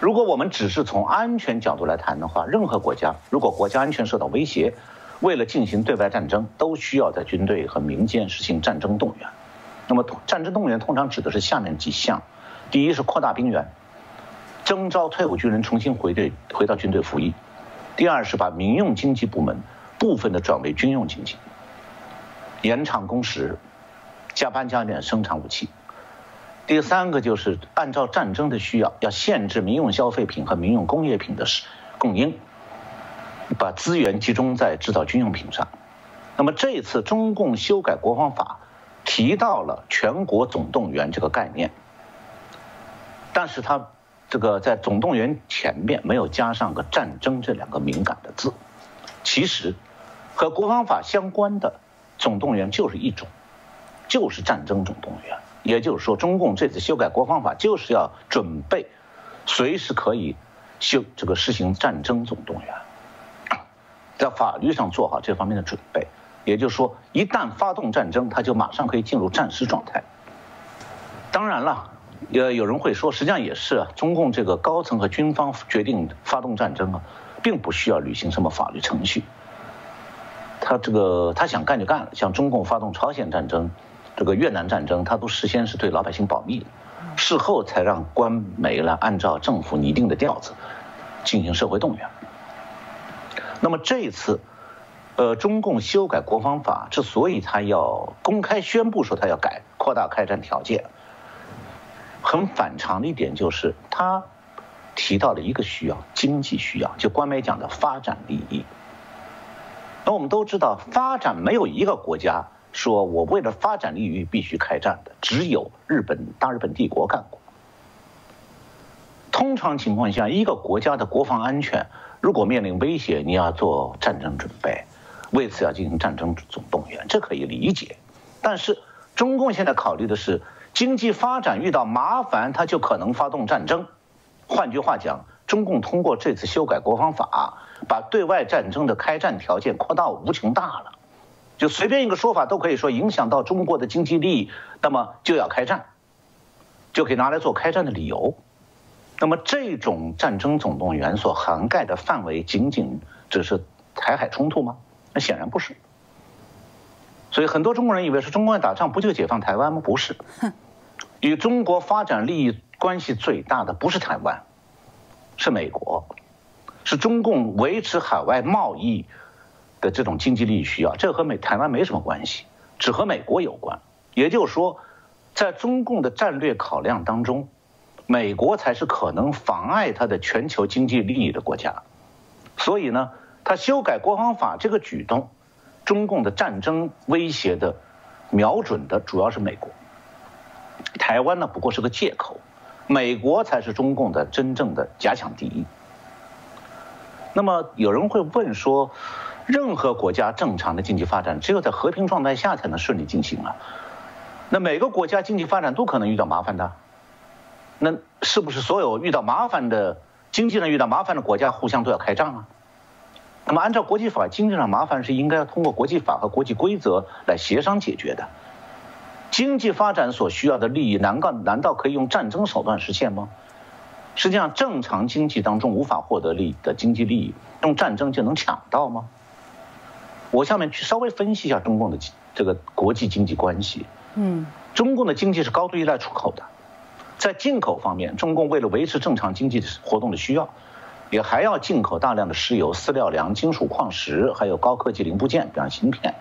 Speaker 2: 如果我们只是从安全角度来谈的话，任何国家如果国家安全受到威胁，为了进行对外战争，都需要在军队和民间实行战争动员。那么，战争动员通常指的是下面几项：第一是扩大兵员，征召退伍军人重新回队回到军队服役；第二是把民用经济部门部分的转为军用经济，延长工时。加班加点生产武器。第三个就是按照战争的需要，要限制民用消费品和民用工业品的供应，把资源集中在制造军用品上。那么这一次中共修改国防法，提到了全国总动员这个概念，但是他这个在总动员前面没有加上个战争这两个敏感的字。其实，和国防法相关的总动员就是一种。就是战争总动员，也就是说，中共这次修改国防法，就是要准备随时可以修这个实行战争总动员，在法律上做好这方面的准备。也就是说，一旦发动战争，他就马上可以进入战时状态。当然了，呃，有人会说，实际上也是啊，中共这个高层和军方决定发动战争啊，并不需要履行什么法律程序。他这个他想干就干了，像中共发动朝鲜战争。这个越南战争，他都事先是对老百姓保密的，事后才让官媒呢按照政府拟定的调子进行社会动员。那么这一次，呃，中共修改国防法之所以他要公开宣布说他要改扩大开战条件，很反常的一点就是他提到了一个需要，经济需要，就官媒讲的发展利益。那我们都知道，发展没有一个国家。说我为了发展利益必须开战的，只有日本大日本帝国干过。通常情况下，一个国家的国防安全如果面临威胁，你要做战争准备，为此要进行战争总动员，这可以理解。但是中共现在考虑的是经济发展遇到麻烦，他就可能发动战争。换句话讲，中共通过这次修改国防法，把对外战争的开战条件扩到无穷大了。就随便一个说法都可以说影响到中国的经济利益，那么就要开战，就可以拿来做开战的理由。那么这种战争总动员所涵盖的范围仅仅只是台海冲突吗？那显然不是。所以很多中国人以为是中国人打仗不就解放台湾吗？不是。与中国发展利益关系最大的不是台湾，是美国，是中共维持海外贸易。的这种经济利益需要，这和美台湾没什么关系，只和美国有关。也就是说，在中共的战略考量当中，美国才是可能妨碍他的全球经济利益的国家。所以呢，他修改国防法这个举动，中共的战争威胁的瞄准的主要是美国，台湾呢不过是个借口，美国才是中共的真正的假想敌。那么有人会问说。任何国家正常的经济发展，只有在和平状态下才能顺利进行啊。那每个国家经济发展都可能遇到麻烦的，那是不是所有遇到麻烦的经济上遇到麻烦的国家互相都要开仗啊？那么按照国际法，经济上麻烦是应该通过国际法和国际规则来协商解决的。经济发展所需要的利益，难道难道可以用战争手段实现吗？实际上，正常经济当中无法获得利益的经济利益，用战争就能抢到吗？我下面去稍微分析一下中共的这个国际经济关系。嗯，中共的经济是高度依赖出口的，在进口方面，中共为了维持正常经济活动的需要，也还要进口大量的石油、饲料粮、金属矿石，还有高科技零部件，比方芯片。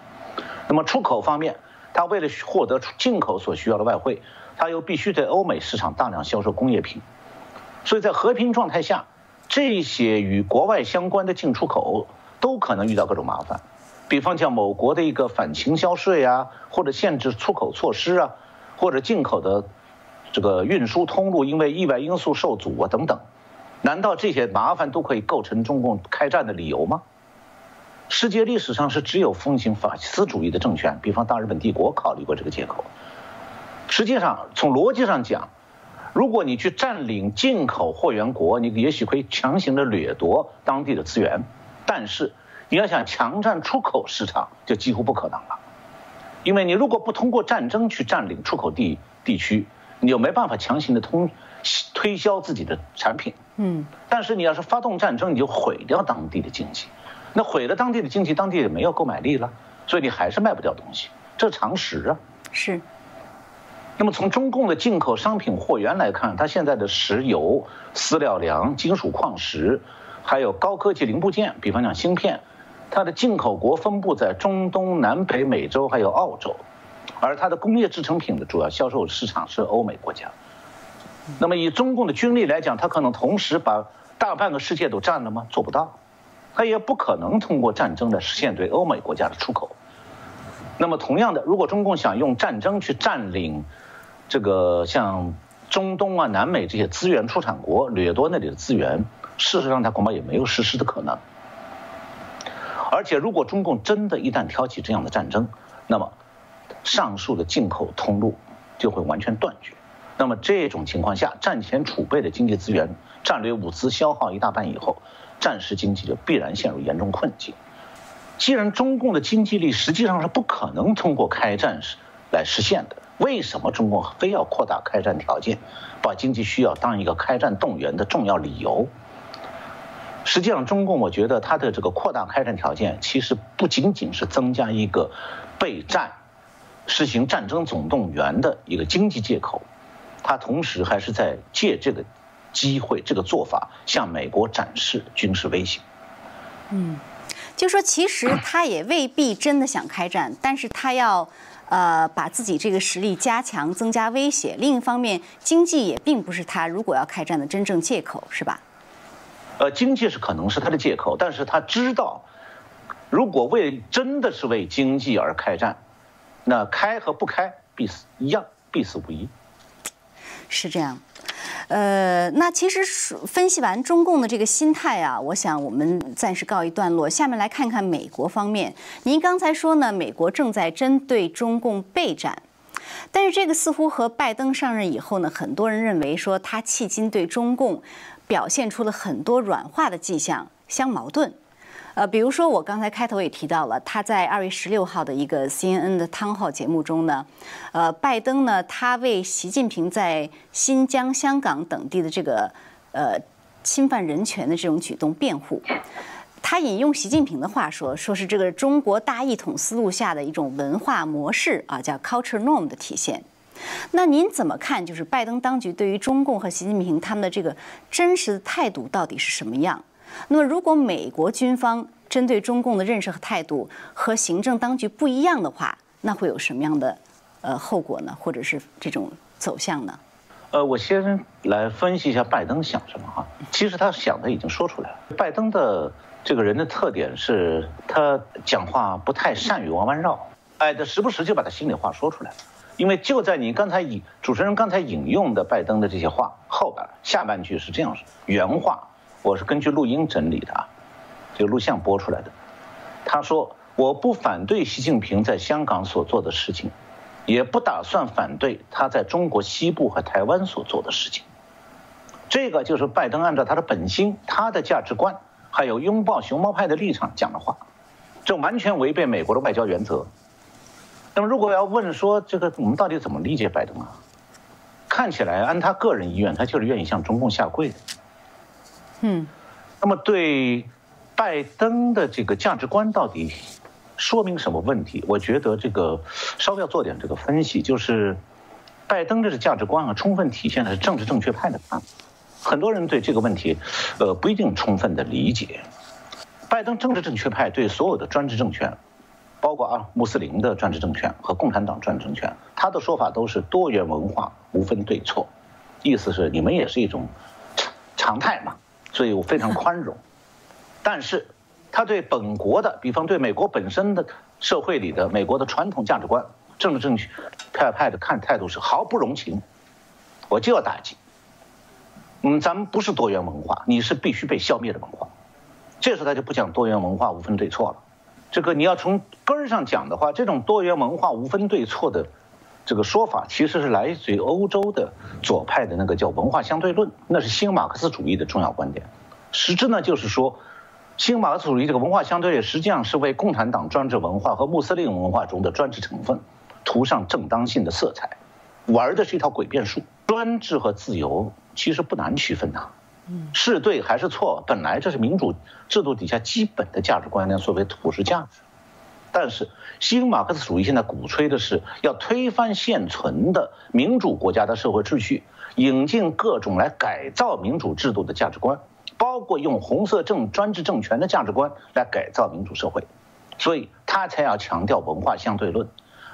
Speaker 2: 那么出口方面，它为了获得进口所需要的外汇，它又必须在欧美市场大量销售工业品。所以在和平状态下，这些与国外相关的进出口都可能遇到各种麻烦。比方像某国的一个反倾销税啊，或者限制出口措施啊，或者进口的这个运输通路因为意外因素受阻啊等等，难道这些麻烦都可以构成中共开战的理由吗？世界历史上是只有奉行法西斯主义的政权，比方大日本帝国考虑过这个借口。实际上，从逻辑上讲，如果你去占领进口货源国，你也许可以强行的掠夺当地的资源，但是你要想强占出口市场，就几乎不可能了。因为你如果不通过战争去占领出口地地区，你就没办法强行的通推销自己的产品。嗯。但是你要是发动战争，你就毁掉当地的经济。那毁了当地的经济，当地也没有购买力了，所以你还是卖不掉东西，这是常识啊。
Speaker 1: 是。
Speaker 2: 那么从中共的进口商品货源来看，它现在的石油、饲料粮、金属矿石，还有高科技零部件，比方讲芯片，它的进口国分布在中东、南北美洲还有澳洲，而它的工业制成品的主要销售市场是欧美国家。那么以中共的军力来讲，它可能同时把大半个世界都占了吗？做不到。它也不可能通过战争来实现对欧美国家的出口。那么，同样的，如果中共想用战争去占领这个像中东啊、南美这些资源出产国，掠夺那里的资源，事实上它恐怕也没有实施的可能。而且，如果中共真的一旦挑起这样的战争，那么上述的进口通路就会完全断绝。那么这种情况下，战前储备的经济资源、战略物资消耗一大半以后，战时经济就必然陷入严重困境。既然中共的经济力实际上是不可能通过开战来实现的，为什么中共非要扩大开战条件，把经济需要当一个开战动员的重要理由？实际上，中共我觉得它的这个扩大开战条件，其实不仅仅是增加一个备战、实行战争总动员的一个经济借口。他同时还是在借这个机会、这个做法向美国展示军事威胁。
Speaker 1: 嗯，就说其实他也未必真的想开战，但是他要呃把自己这个实力加强、增加威胁。另一方面，经济也并不是他如果要开战的真正借口，是吧？
Speaker 2: 呃，经济是可能是他的借口，但是他知道，如果为真的是为经济而开战，那开和不开必死一样，必死无疑。
Speaker 1: 是这样，呃，那其实分析完中共的这个心态啊，我想我们暂时告一段落。下面来看看美国方面。您刚才说呢，美国正在针对中共备战，但是这个似乎和拜登上任以后呢，很多人认为说他迄今对中共表现出了很多软化的迹象，相矛盾。呃，比如说我刚才开头也提到了，他在二月十六号的一个 CNN 的汤号节目中呢，呃，拜登呢，他为习近平在新疆、香港等地的这个呃侵犯人权的这种举动辩护。他引用习近平的话说，说是这个中国大一统思路下的一种文化模式啊，叫 culture norm 的体现。那您怎么看？就是拜登当局对于中共和习近平他们的这个真实的态度到底是什么样？那么，如果美国军方针对中共的认识和态度和行政当局不一样的话，那会有什么样的呃后果呢？或者是这种走向呢？
Speaker 2: 呃，我先来分析一下拜登想什么哈。其实他想的已经说出来了。拜登的这个人的特点是他讲话不太善于弯弯绕，哎，他时不时就把他心里话说出来了。因为就在你刚才引主持人刚才引用的拜登的这些话后边下半句是这样原话。我是根据录音整理的啊，这个录像播出来的。他说：“我不反对习近平在香港所做的事情，也不打算反对他在中国西部和台湾所做的事情。这个就是拜登按照他的本心、他的价值观，还有拥抱熊猫派的立场讲的话，这完全违背美国的外交原则。那么，如果要问说这个我们到底怎么理解拜登啊？看起来按他个人意愿，他就是愿意向中共下跪的。
Speaker 1: 嗯，
Speaker 2: 那么对拜登的这个价值观到底说明什么问题？我觉得这个稍微要做点这个分析，就是拜登这个价值观啊，充分体现的是政治正确派的看法。很多人对这个问题，呃，不一定充分的理解。拜登政治正确派对所有的专制政权。包括啊，穆斯林的专制政权和共产党专制政权，他的说法都是多元文化无分对错，意思是你们也是一种常态嘛，所以我非常宽容。但是他对本国的，比方对美国本身的社会里的美国的传统价值观、政治正确派派的看态度是毫不容情，我就要打击。嗯，咱们不是多元文化，你是必须被消灭的文化。这时候他就不讲多元文化无分对错了。这个你要从根儿上讲的话，这种多元文化无分对错的这个说法，其实是来自于欧洲的左派的那个叫文化相对论，那是新马克思主义的重要观点。实质呢，就是说，新马克思主义这个文化相对论实际上是为共产党专制文化和穆斯林文化中的专制成分涂上正当性的色彩，玩的是一套诡辩术。专制和自由其实不难区分呐。是对还是错？本来这是民主制度底下基本的价值观念，所谓普世价值。但是新马克思主义现在鼓吹的是要推翻现存的民主国家的社会秩序，引进各种来改造民主制度的价值观，包括用红色政专制政权的价值观来改造民主社会。所以他才要强调文化相对论，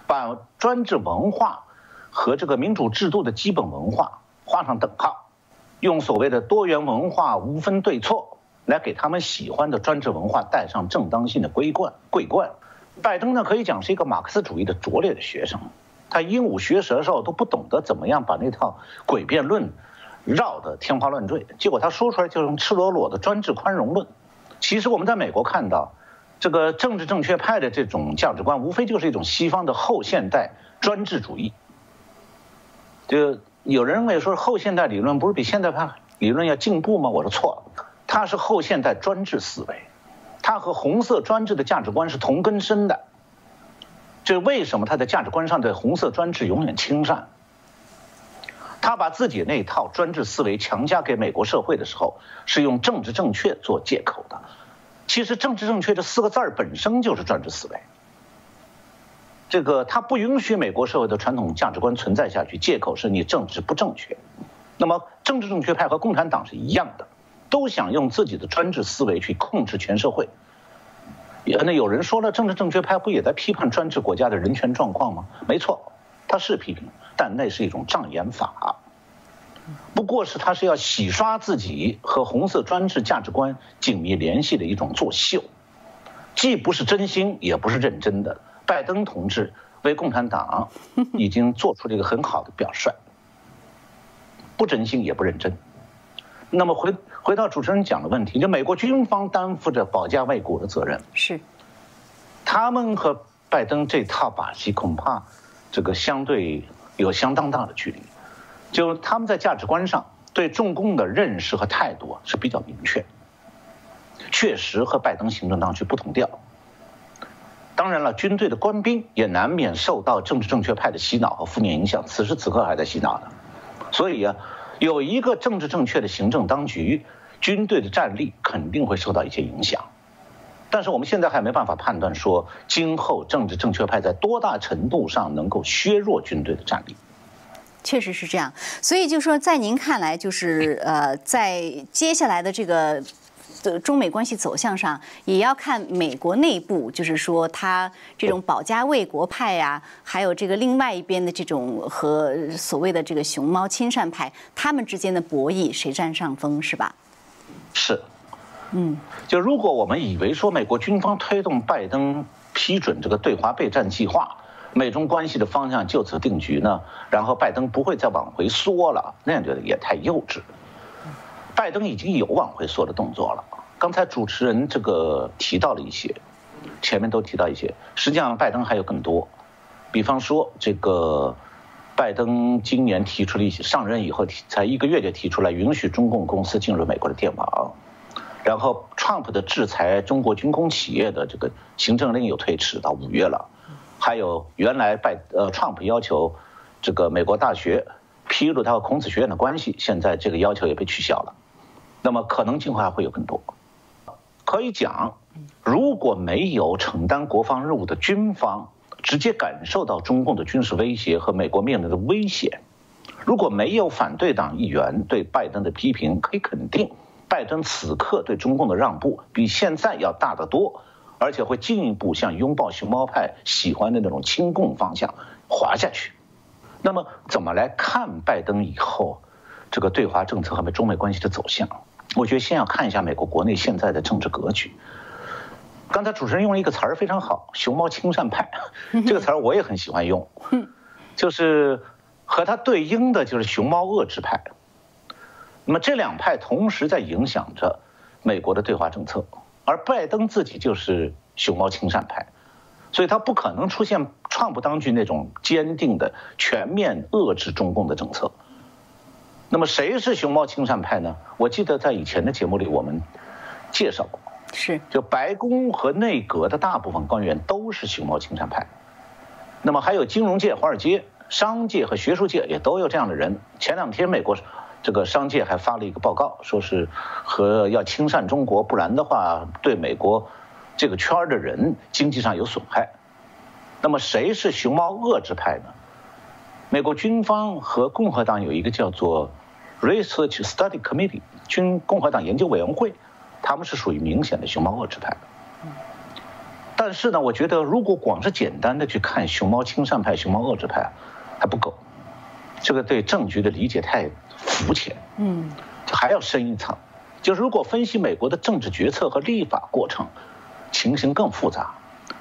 Speaker 2: 把专制文化和这个民主制度的基本文化画上等号。用所谓的多元文化无分对错来给他们喜欢的专制文化带上正当性的桂冠。桂冠，拜登呢可以讲是一个马克思主义的拙劣的学生，他鹦鹉学舌的时候都不懂得怎么样把那套诡辩论绕得天花乱坠，结果他说出来就是赤裸裸的专制宽容论。其实我们在美国看到，这个政治正确派的这种价值观，无非就是一种西方的后现代专制主义，就。有人认为说后现代理论不是比现代派理论要进步吗？我说错了，它是后现代专制思维，它和红色专制的价值观是同根生的。这为什么他在价值观上对红色专制永远亲善？他把自己那套专制思维强加给美国社会的时候，是用政治正确做借口的。其实政治正确这四个字儿本身就是专制思维。这个他不允许美国社会的传统价值观存在下去，借口是你政治不正确。那么政治正确派和共产党是一样的，都想用自己的专制思维去控制全社会。那有人说了，政治正确派不也在批判专制国家的人权状况吗？没错，他是批评，但那是一种障眼法，不过是他是要洗刷自己和红色专制价值观紧密联系的一种作秀，既不是真心，也不是认真的。拜登同志为共产党已经做出了一个很好的表率，不真心也不认真。那么回回到主持人讲的问题，就美国军方担负着保家卫国的责任，
Speaker 1: 是
Speaker 2: 他们和拜登这套把戏恐怕这个相对有相当大的距离，就他们在价值观上对中共的认识和态度是比较明确，确实和拜登行政当局不同调。当然了，军队的官兵也难免受到政治正确派的洗脑和负面影响，此时此刻还在洗脑呢。所以啊，有一个政治正确的行政当局，军队的战力肯定会受到一些影响。但是我们现在还没办法判断说，今后政治正确派在多大程度上能够削弱军队的战力。
Speaker 1: 确实是这样，所以就说在您看来，就是呃，在接下来的这个。的中美关系走向上，也要看美国内部，就是说他这种保家卫国派呀，还有这个另外一边的这种和所谓的这个熊猫亲善派，他们之间的博弈谁占上风，是吧？
Speaker 2: 是，
Speaker 1: 嗯，
Speaker 2: 就如果我们以为说美国军方推动拜登批准这个对华备战计划，美中关系的方向就此定局呢，然后拜登不会再往回缩了，那样觉得也太幼稚。拜登已经有往回缩的动作了。刚才主持人这个提到了一些，前面都提到一些，实际上拜登还有更多。比方说这个。拜登今年提出了一些上任以后才一个月就提出来允许中共公司进入美国的电网，然后 Trump 的制裁中国军工企业的这个行政令又推迟到五月了，还有原来拜呃 Trump 要求这个美国大学披露他和孔子学院的关系，现在这个要求也被取消了，那么可能今后还会有更多。可以讲，如果没有承担国防任务的军方。直接感受到中共的军事威胁和美国面临的危险。如果没有反对党议员对拜登的批评，可以肯定，拜登此刻对中共的让步比现在要大得多，而且会进一步向拥抱熊猫派喜欢的那种亲共方向滑下去。那么，怎么来看拜登以后这个对华政策和美中美关系的走向？我觉得先要看一下美国国内现在的政治格局。刚才主持人用了一个词儿非常好，“熊猫亲善派 ”这个词儿我也很喜欢用，就是和它对应的就是熊猫遏制派。那么这两派同时在影响着美国的对华政策，而拜登自己就是熊猫亲善派，所以他不可能出现川普当局那种坚定的全面遏制中共的政策。那么谁是熊猫亲善派呢？我记得在以前的节目里我们介绍过。
Speaker 1: 是，
Speaker 2: 就白宫和内阁的大部分官员都是熊猫亲善派，那么还有金融界、华尔街、商界和学术界也都有这样的人。前两天美国这个商界还发了一个报告，说是和要亲善中国，不然的话对美国这个圈的人经济上有损害。那么谁是熊猫遏制派呢？美国军方和共和党有一个叫做 Research Study Committee 军共和党研究委员会。他们是属于明显的熊猫遏制派，但是呢，我觉得如果光是简单的去看熊猫亲善派、熊猫遏制派还不够，这个对政局的理解太肤浅，嗯，还要深一层。就是如果分析美国的政治决策和立法过程，情形更复杂，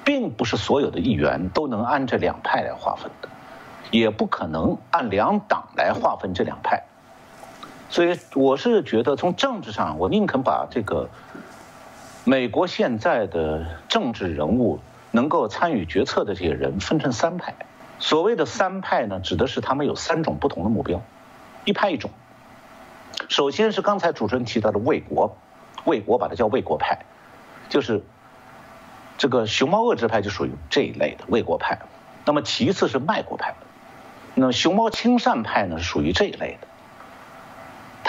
Speaker 2: 并不是所有的议员都能按这两派来划分的，也不可能按两党来划分这两派。所以我是觉得，从政治上，我宁肯把这个美国现在的政治人物能够参与决策的这些人分成三派。所谓的三派呢，指的是他们有三种不同的目标，一派一种。首先是刚才主持人提到的卫国，卫国把它叫卫国派，就是这个熊猫遏制派就属于这一类的卫国派。那么其次是卖国派，那熊猫亲善派呢是属于这一类的。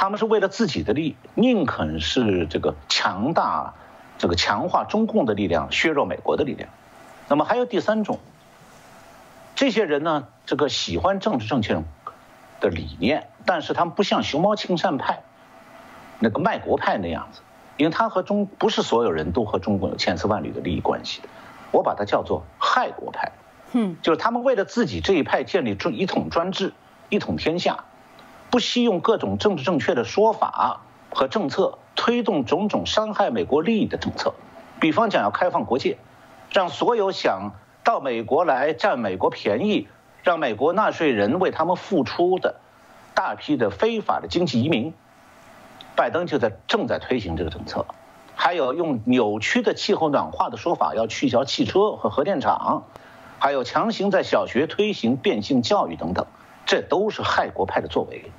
Speaker 2: 他们是为了自己的利益，宁肯是这个强大，这个强化中共的力量，削弱美国的力量。那么还有第三种，这些人呢，这个喜欢政治正确的理念，但是他们不像熊猫亲善派，那个卖国派那样子，因为他和中不是所有人都和中共有千丝万缕的利益关系的，我把它叫做害国派。嗯，就是他们为了自己这一派建立专一统专制，一统天下。不惜用各种政治正确的说法和政策推动种种伤害美国利益的政策，比方讲要开放国界，让所有想到美国来占美国便宜、让美国纳税人为他们付出的大批的非法的经济移民，拜登就在正在推行这个政策。还有用扭曲的气候暖化的说法要取消汽车和核电厂，还有强行在小学推行变性教育等等，这都是害国派的作为。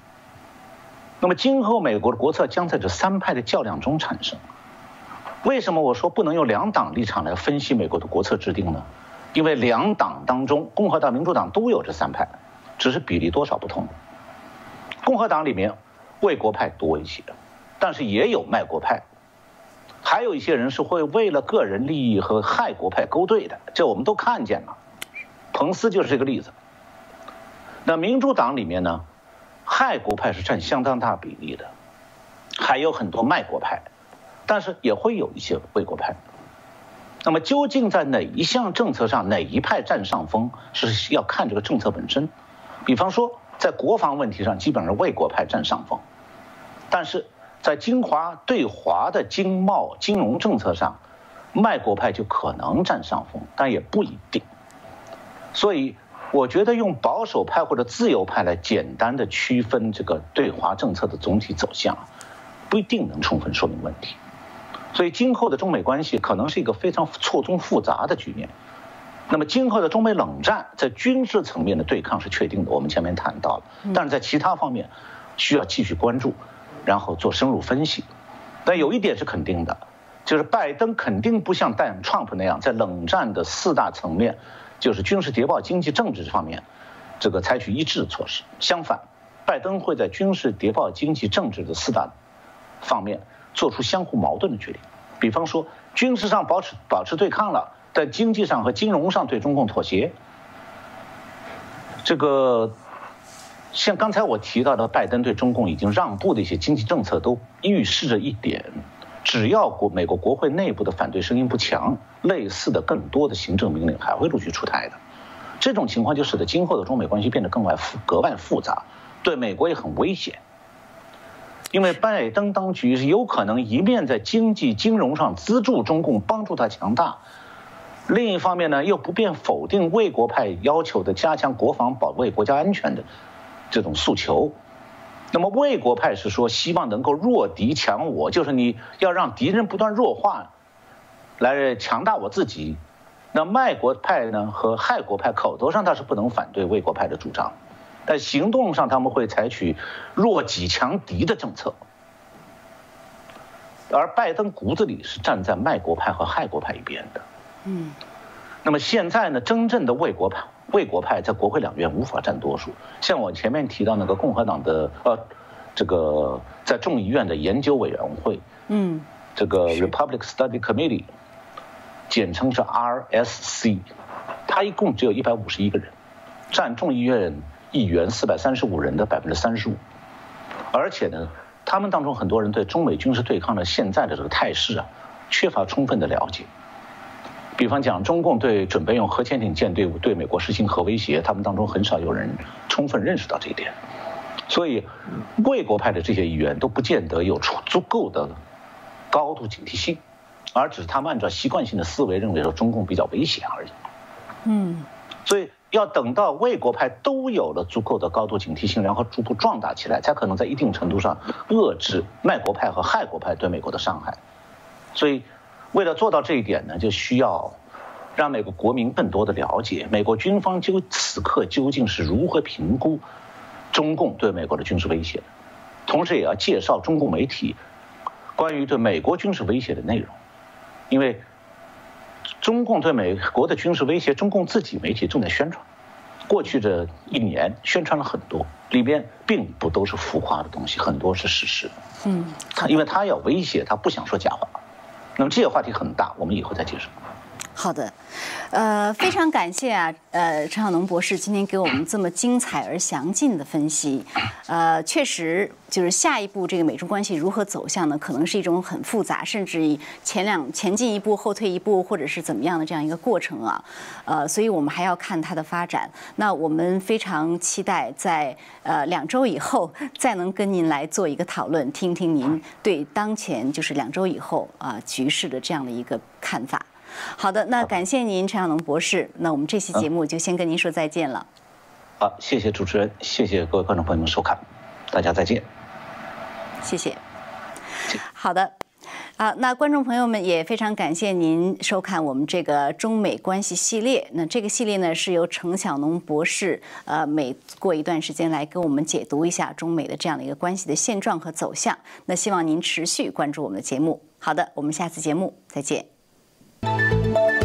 Speaker 2: 那么今后美国的国策将在这三派的较量中产生。为什么我说不能用两党立场来分析美国的国策制定呢？因为两党当中，共和党、民主党都有这三派，只是比例多少不同。共和党里面为国派多一些，但是也有卖国派，还有一些人是会为了个人利益和害国派勾兑的，这我们都看见了。彭斯就是这个例子。那民主党里面呢？害国派是占相当大比例的，还有很多卖国派，但是也会有一些卫国派。那么究竟在哪一项政策上哪一派占上风，是要看这个政策本身。比方说，在国防问题上，基本上卫国派占上风，但是在金华对华的经贸金融政策上，卖国派就可能占上风，但也不一定。所以。我觉得用保守派或者自由派来简单的区分这个对华政策的总体走向，不一定能充分说明问题。所以今后的中美关系可能是一个非常错综复杂的局面。那么今后的中美冷战在军事层面的对抗是确定的，我们前面谈到了，但是在其他方面需要继续关注，然后做深入分析。但有一点是肯定的，就是拜登肯定不像戴 Trump 那样在冷战的四大层面，就是军事谍报、经济、政治这方面，这个采取一致措施。相反，拜登会在军事谍报、经济、政治的四大方面做出相互矛盾的决定。比方说，军事上保持保持对抗了。在经济上和金融上对中共妥协，这个像刚才我提到的，拜登对中共已经让步的一些经济政策，都预示着一点：只要国美国国会内部的反对声音不强，类似的更多的行政命令还会陆续出台的。这种情况就使得今后的中美关系变得更外复格外复杂，对美国也很危险。因为拜登当局是有可能一面在经济金融上资助中共，帮助他强大。另一方面呢，又不便否定卫国派要求的加强国防、保卫国家安全的这种诉求。那么魏国派是说希望能够弱敌强我，就是你要让敌人不断弱化，来强大我自己。那卖国派呢和害国派口头上他是不能反对魏国派的主张，但行动上他们会采取弱己强敌的政策。而拜登骨子里是站在卖国派和害国派一边的。嗯，那么现在呢，真正的魏国派、卫国派在国会两院无法占多数。像我前面提到那个共和党的呃，这个在众议院的研究委员会，嗯，这个 Republic Study Committee，简称是 RSC，它一共只有一百五十一个人，占众议院议员四百三十五人的百分之三十五，而且呢，他们当中很多人对中美军事对抗的现在的这个态势啊，缺乏充分的了解。比方讲，中共对准备用核潜艇舰队对美国实行核威胁，他们当中很少有人充分认识到这一点，所以卫国派的这些议员都不见得有足足够的高度警惕性，而只是他们按照习惯性的思维认为说中共比较危险而已。嗯，所以要等到卫国派都有了足够的高度警惕性，然后逐步壮大起来，才可能在一定程度上遏制卖国派和害国派对美国的伤害。所以。为了做到这一点呢，就需要让美国国民更多的了解美国军方究此刻究竟是如何评估中共对美国的军事威胁的，同时也要介绍中共媒体关于对美国军事威胁的内容，因为中共对美国的军事威胁，中共自己媒体正在宣传，过去这一年宣传了很多，里边并不都是浮夸的东西，很多是事实。嗯，他因为他要威胁，他不想说假话。那么这个话题很大，我们以后再介绍。
Speaker 1: 好的，呃，非常感谢啊，呃，陈晓农博士今天给我们这么精彩而详尽的分析，呃，确实就是下一步这个美中关系如何走向呢？可能是一种很复杂，甚至前两前进一步后退一步，或者是怎么样的这样一个过程啊，呃，所以我们还要看它的发展。那我们非常期待在呃两周以后再能跟您来做一个讨论，听听您对当前就是两周以后啊局势的这样的一个看法。好的，那感谢您，陈晓龙博士。那我们这期节目就先跟您说再见了。
Speaker 2: 好，谢谢主持人，谢谢各位观众朋友们收看，大家再见。
Speaker 1: 谢谢。好的，啊，那观众朋友们也非常感谢您收看我们这个中美关系系列。那这个系列呢，是由陈晓农博士，呃，每过一段时间来跟我们解读一下中美的这样的一个关系的现状和走向。那希望您持续关注我们的节目。好的，我们下次节目再见。Thank you.